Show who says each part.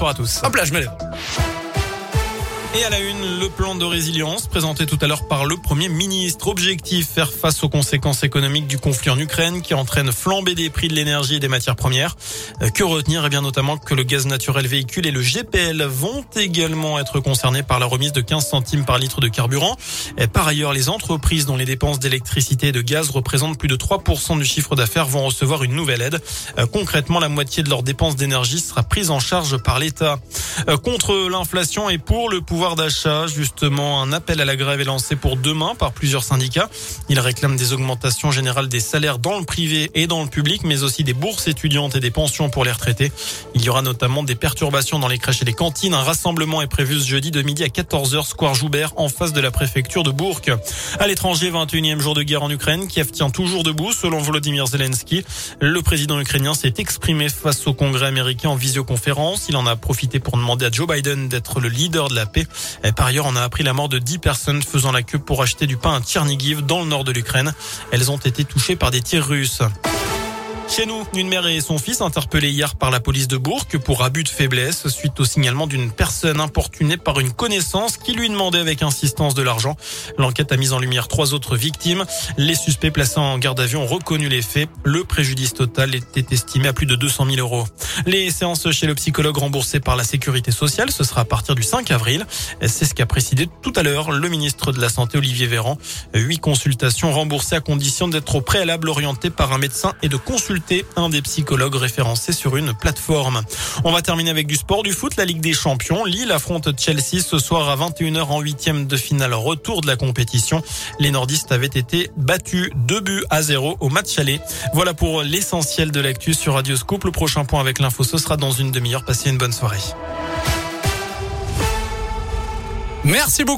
Speaker 1: Bonjour à tous.
Speaker 2: Hop là, je me lève.
Speaker 1: Et à la une, le plan de résilience présenté tout à l'heure par le Premier ministre. Objectif, faire face aux conséquences économiques du conflit en Ukraine qui entraîne flambée des prix de l'énergie et des matières premières. Euh, que retenir? Eh bien notamment que le gaz naturel véhicule et le GPL vont également être concernés par la remise de 15 centimes par litre de carburant. Par ailleurs, les entreprises dont les dépenses d'électricité et de gaz représentent plus de 3% du chiffre d'affaires vont recevoir une nouvelle aide. Euh, concrètement, la moitié de leurs dépenses d'énergie sera prise en charge par l'État. Euh, contre l'inflation et pour le pouvoir pouvoir d'achat. Justement, un appel à la grève est lancé pour demain par plusieurs syndicats. Ils réclament des augmentations générales des salaires dans le privé et dans le public, mais aussi des bourses étudiantes et des pensions pour les retraités. Il y aura notamment des perturbations dans les crèches et les cantines. Un rassemblement est prévu ce jeudi de midi à 14h, Square Joubert, en face de la préfecture de Bourg. À l'étranger, 21e jour de guerre en Ukraine, Kiev tient toujours debout, selon Volodymyr Zelensky. Le président ukrainien s'est exprimé face au Congrès américain en visioconférence. Il en a profité pour demander à Joe Biden d'être le leader de la paix. Par ailleurs, on a appris la mort de 10 personnes faisant la queue pour acheter du pain à Tchernigiv dans le nord de l'Ukraine. Elles ont été touchées par des tirs russes. Chez nous, une mère et son fils interpellés hier par la police de Bourg pour abus de faiblesse suite au signalement d'une personne importunée par une connaissance qui lui demandait avec insistance de l'argent. L'enquête a mis en lumière trois autres victimes. Les suspects placés en garde à ont reconnu les faits. Le préjudice total était estimé à plus de 200 000 euros. Les séances chez le psychologue remboursées par la sécurité sociale, ce sera à partir du 5 avril. C'est ce qu'a précisé tout à l'heure le ministre de la Santé Olivier Véran. Huit consultations remboursées à condition d'être au préalable orientées par un médecin et de un des psychologues référencés sur une plateforme. On va terminer avec du sport, du foot, la Ligue des Champions. Lille affronte Chelsea ce soir à 21h en huitième de finale retour de la compétition. Les nordistes avaient été battus 2 buts à 0 au match aller. Voilà pour l'essentiel de l'actu sur Radio Scoop. Le prochain point avec l'info, ce sera dans une demi-heure. Passez une bonne soirée.
Speaker 2: Merci beaucoup.